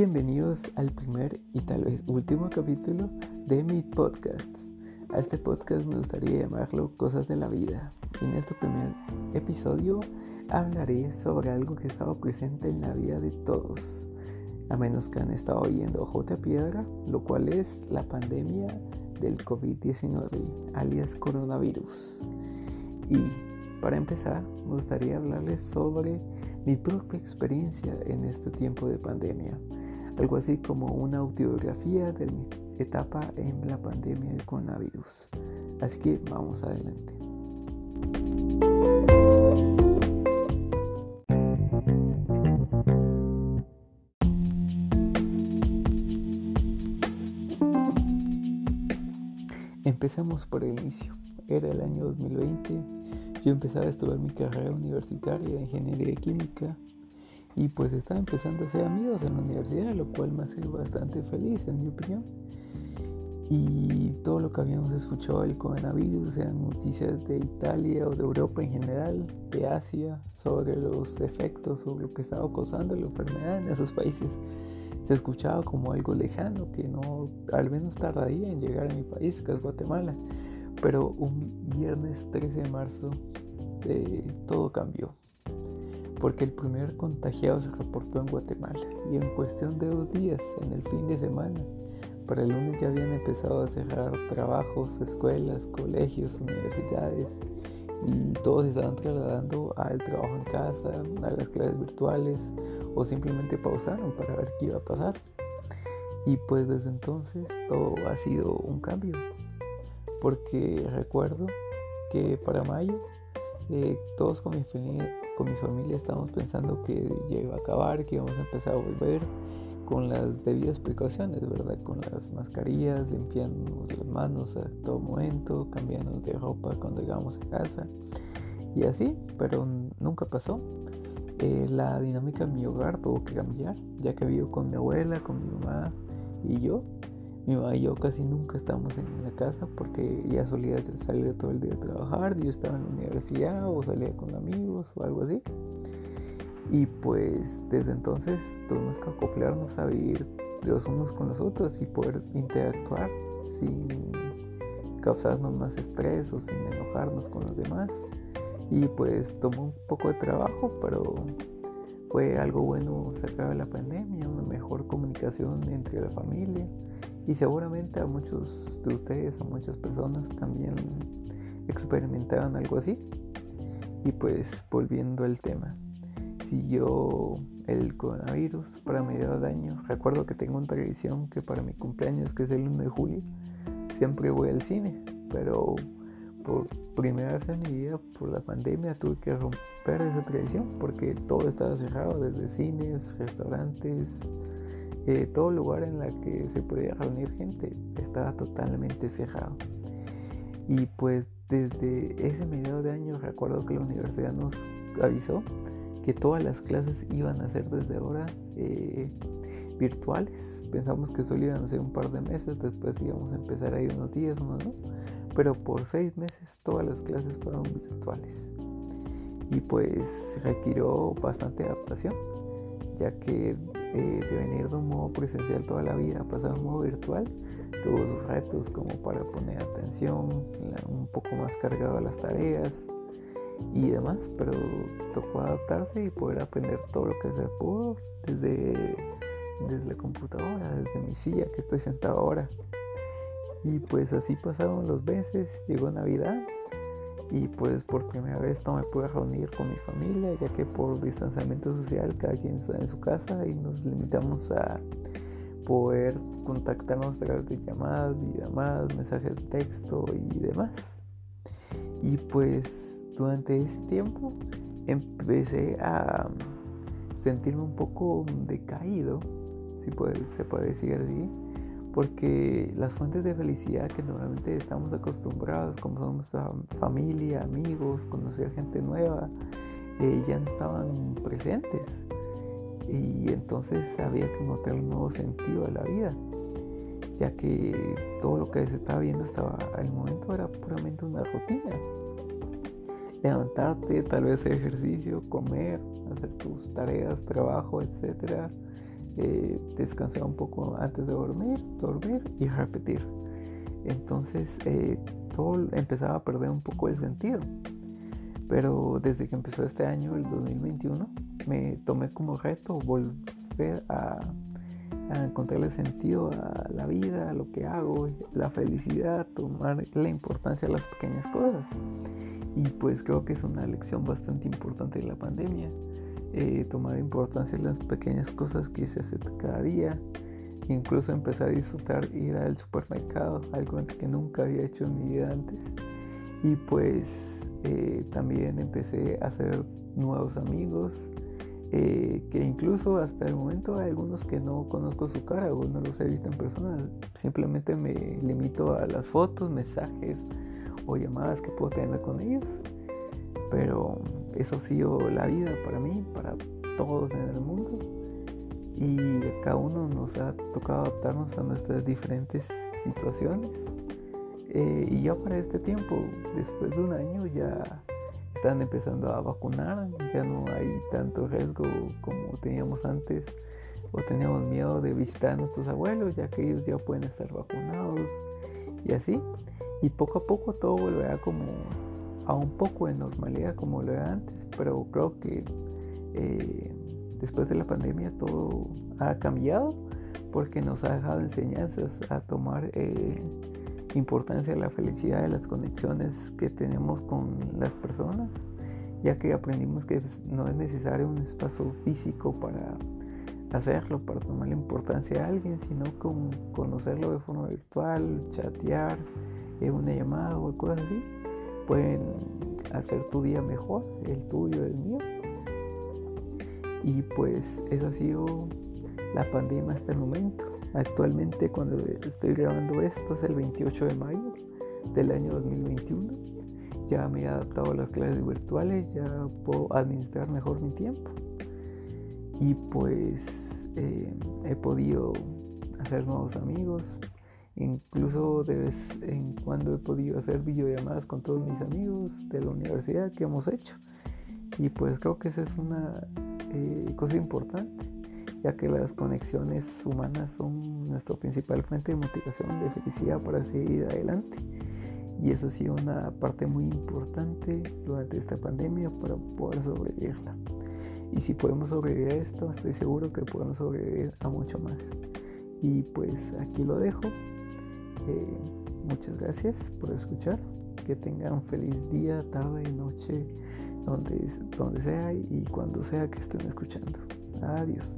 Bienvenidos al primer y tal vez último capítulo de mi podcast. A este podcast me gustaría llamarlo Cosas de la Vida. En este primer episodio hablaré sobre algo que estaba presente en la vida de todos, a menos que han estado oyendo J. Piedra, lo cual es la pandemia del COVID-19, alias coronavirus. Y para empezar, me gustaría hablarles sobre mi propia experiencia en este tiempo de pandemia, algo así como una autobiografía de mi etapa en la pandemia del coronavirus. Así que vamos adelante. Empezamos por el inicio. Era el año 2020. Yo empezaba a estudiar mi carrera universitaria de ingeniería química y pues estaba empezando a hacer amigos en la universidad, lo cual me hace bastante feliz en mi opinión. Y todo lo que habíamos escuchado del coronavirus, sean noticias de Italia o de Europa en general, de Asia, sobre los efectos o lo que estaba causando la enfermedad en esos países, se escuchaba como algo lejano que no, al menos tardaría en llegar a mi país, que es Guatemala. Pero un viernes 13 de marzo eh, todo cambió porque el primer contagiado se reportó en Guatemala y en cuestión de dos días, en el fin de semana, para el lunes ya habían empezado a cerrar trabajos, escuelas, colegios, universidades y todos estaban trasladando al trabajo en casa, a las clases virtuales o simplemente pausaron para ver qué iba a pasar. Y pues desde entonces todo ha sido un cambio, porque recuerdo que para mayo eh, todos con mi, con mi familia estábamos pensando que ya iba a acabar, que íbamos a empezar a volver con las debidas precauciones, ¿verdad? Con las mascarillas, limpiando las manos a todo momento, cambiando de ropa cuando llegamos a casa y así, pero nunca pasó. Eh, la dinámica en mi hogar tuvo que cambiar, ya que vivo con mi abuela, con mi mamá y yo. Mi mamá y yo casi nunca estábamos en la casa porque ella solía salir todo el día a trabajar, yo estaba en la universidad o salía con amigos o algo así. Y pues desde entonces tuvimos que acoplarnos a vivir los unos con los otros y poder interactuar sin causarnos más estrés o sin enojarnos con los demás. Y pues tomó un poco de trabajo, pero fue algo bueno sacar la pandemia, una mejor comunicación entre la familia y seguramente a muchos de ustedes, a muchas personas también experimentaron algo así. Y pues volviendo al tema, siguió el coronavirus para mediados de año. Recuerdo que tengo una tradición que para mi cumpleaños, que es el 1 de julio, siempre voy al cine, pero por primera vez en mi vida, por la pandemia, tuve que romper esa tradición porque todo estaba cerrado, desde cines, restaurantes, eh, todo lugar en la que se podía reunir gente estaba totalmente cerrado. Y pues desde ese mediado de año recuerdo que la universidad nos avisó que todas las clases iban a ser desde ahora eh, virtuales. Pensamos que solo iban a ser un par de meses, después íbamos a empezar a ir unos días, unos no. Pero por seis meses todas las clases fueron virtuales. Y pues requirió bastante adaptación, ya que eh, de venir de un modo presencial toda la vida a pasar a un modo virtual, tuvo sus retos como para poner atención, un poco más cargado a las tareas y demás, pero tocó adaptarse y poder aprender todo lo que se pudo desde, desde la computadora, desde mi silla que estoy sentado ahora. Y pues así pasaron los meses, llegó Navidad y pues por primera vez no me pude reunir con mi familia ya que por distanciamiento social cada quien está en su casa y nos limitamos a poder contactarnos a través de llamadas, llamadas, mensajes de texto y demás. Y pues durante ese tiempo empecé a sentirme un poco decaído, si se puede decir así, porque las fuentes de felicidad que normalmente estamos acostumbrados, como son nuestra familia, amigos, conocer gente nueva, eh, ya no estaban presentes. Y entonces había que encontrar un nuevo sentido a la vida, ya que todo lo que se estaba viendo estaba al momento era puramente una rutina. Levantarte, tal vez hacer ejercicio, comer, hacer tus tareas, trabajo, etcétera eh, descansaba un poco antes de dormir, dormir y repetir. Entonces eh, todo empezaba a perder un poco el sentido. Pero desde que empezó este año, el 2021, me tomé como reto volver a, a encontrarle sentido a la vida, a lo que hago, la felicidad, tomar la importancia de las pequeñas cosas. Y pues creo que es una lección bastante importante de la pandemia. Eh, tomar importancia en las pequeñas cosas que se hace cada día. Incluso empecé a disfrutar ir al supermercado, algo que nunca había hecho en mi vida antes. Y pues eh, también empecé a hacer nuevos amigos, eh, que incluso hasta el momento hay algunos que no conozco su cara o no los he visto en persona. Simplemente me limito a las fotos, mensajes o llamadas que puedo tener con ellos. Pero eso ha sido la vida para mí, para todos en el mundo. Y cada uno nos ha tocado adaptarnos a nuestras diferentes situaciones. Eh, y ya para este tiempo, después de un año, ya están empezando a vacunar, ya no hay tanto riesgo como teníamos antes o teníamos miedo de visitar a nuestros abuelos, ya que ellos ya pueden estar vacunados y así. Y poco a poco todo volverá como a un poco de normalidad como lo era antes, pero creo que eh, después de la pandemia todo ha cambiado porque nos ha dejado enseñanzas a tomar eh, importancia la felicidad de las conexiones que tenemos con las personas, ya que aprendimos que no es necesario un espacio físico para hacerlo, para tomar la importancia a alguien, sino con conocerlo de forma virtual, chatear, eh, una llamada o cosas así pueden hacer tu día mejor, el tuyo, el mío. Y pues eso ha sido la pandemia hasta el momento. Actualmente cuando estoy grabando esto es el 28 de mayo del año 2021. Ya me he adaptado a las clases virtuales, ya puedo administrar mejor mi tiempo. Y pues eh, he podido hacer nuevos amigos, Incluso de vez en cuando he podido hacer videollamadas con todos mis amigos de la universidad que hemos hecho. Y pues creo que esa es una eh, cosa importante, ya que las conexiones humanas son nuestra principal fuente de motivación, de felicidad para seguir adelante. Y eso ha sido una parte muy importante durante esta pandemia para poder sobrevivirla. Y si podemos sobrevivir a esto, estoy seguro que podemos sobrevivir a mucho más. Y pues aquí lo dejo. Muchas gracias por escuchar. Que tengan feliz día, tarde, noche, donde, donde sea y cuando sea que estén escuchando. Adiós.